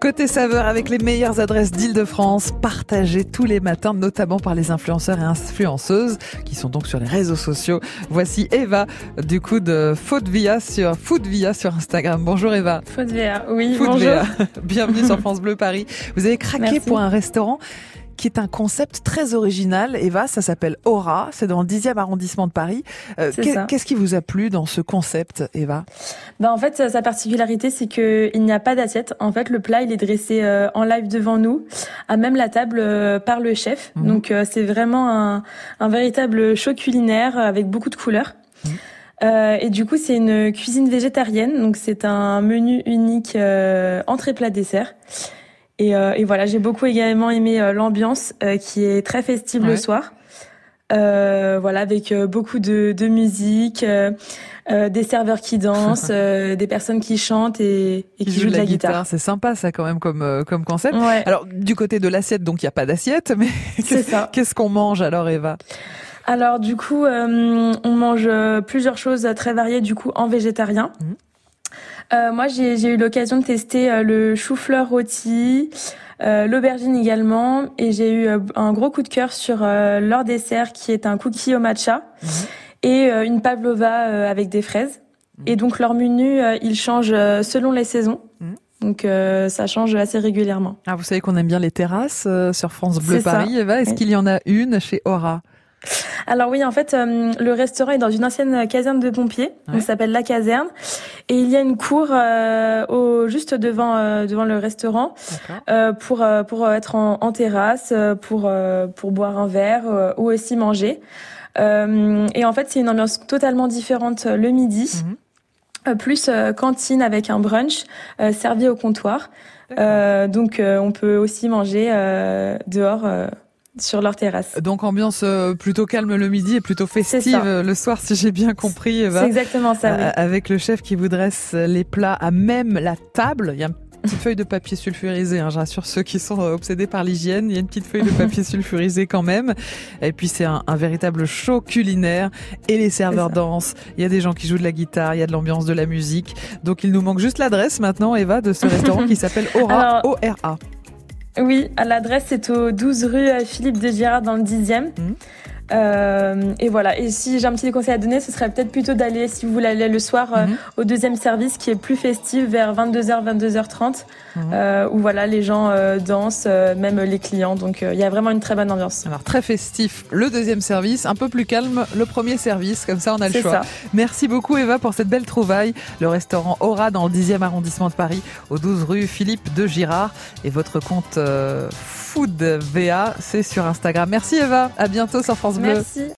Côté saveur avec les meilleures adresses d'Île-de-France, partagées tous les matins, notamment par les influenceurs et influenceuses qui sont donc sur les réseaux sociaux. Voici Eva du coup de Foodvia sur Foodvia sur Instagram. Bonjour Eva. Foodvia, oui, bonjour. Bienvenue sur France Bleu Paris. Vous avez craqué pour un restaurant qui est un concept très original. Eva, ça s'appelle Aura, c'est dans le 10e arrondissement de Paris. Euh, qu'est-ce qui vous a plu dans ce concept, Eva? Ben, En fait, sa particularité, c'est qu'il n'y a pas d'assiette. En fait, le plat, il est dressé euh, en live devant nous, à même la table euh, par le chef. Mhm. Donc, c'est vraiment un, un, véritable show culinaire avec beaucoup de couleurs. Mhm. Euh, et du coup, c'est une cuisine végétarienne, donc c'est un menu unique euh, entrée plat dessert. Et, euh, et voilà, j'ai beaucoup également aimé euh, l'ambiance euh, qui est très festive le soir. voilà, avec beaucoup de, de musique, des serveurs qui dansent, des personnes qui chantent et, et qui, jouent de la, guitare. C'est sympa ça quand même comme comme concept. Alors du côté de l'assiette, donc il n'y a pas d'assiette, mais qu'est-ce qu'on mange alors, Eva? Alors du coup, on mange plusieurs choses très variées du coup en végétarien. Mmh. Euh, moi, j'ai eu l'occasion de tester euh, le chou-fleur rôti, euh, l'aubergine également, et j'ai eu un gros coup de cœur sur leur dessert qui est un cookie au matcha mhm. et une pavlova avec des fraises. Mhm. Et donc leur menu, il change selon les saisons. Mhm. Donc ça change assez régulièrement. Ah, vous savez qu'on aime bien les terrasses sur France Bleu Paris, Eva. Est-ce qu'il y en a une chez Aura? Alors oui, en fait, euh, le restaurant est dans une ancienne caserne de pompiers, ça s'appelle la caserne, et il y a une cour euh, au, juste devant euh, devant le restaurant pour pour être en, terrasse, pour pour boire un verre ou aussi manger. et en fait, c'est une ambiance totalement différente le midi. Mhm. plus cantine avec un brunch servi au comptoir. donc on peut aussi manger dehors sur leur terrasse. Donc ambiance euh, plutôt calme le midi et plutôt festive le soir, si j'ai bien compris. C'est exactement ça. Oui. Avec le chef qui vous dresse les plats à même la table. Il y a une petite feuille de papier sulfurisé. Hein, J'assure ceux qui sont euh, obsédés par l'hygiène, il y a une petite feuille de papier sulfurisé quand même. Et puis c'est un, un, véritable show culinaire. Et les serveurs dansent. Il y a des gens qui jouent de la guitare, il y a de l'ambiance, de la musique. Donc il nous manque juste l'adresse maintenant, Eva, de ce restaurant qui s'appelle Aura. O-R-A. Oui, l'adresse c'est au 12 rue Philippe de Girard dans le 10e. Euh, et voilà. Et si j'ai un petit conseil à donner, ce serait peut-être plutôt d'aller, si vous voulez aller le soir, euh, mhm. au deuxième service qui est plus festif vers 22h, 22h30, mhm. euh, où voilà, les gens dansent, même les clients. Donc il y a vraiment une très bonne ambiance. Alors très festif, le deuxième service, un peu plus calme, le premier service, comme ça on a le choix. Ça. Merci beaucoup Eva pour cette belle trouvaille. Le restaurant Aura dans le 10e arrondissement de Paris, au 12 rue Philippe de Girard. Et votre compte Food VA, c'est sur Instagram. Merci Eva, à bientôt sur France. Merci.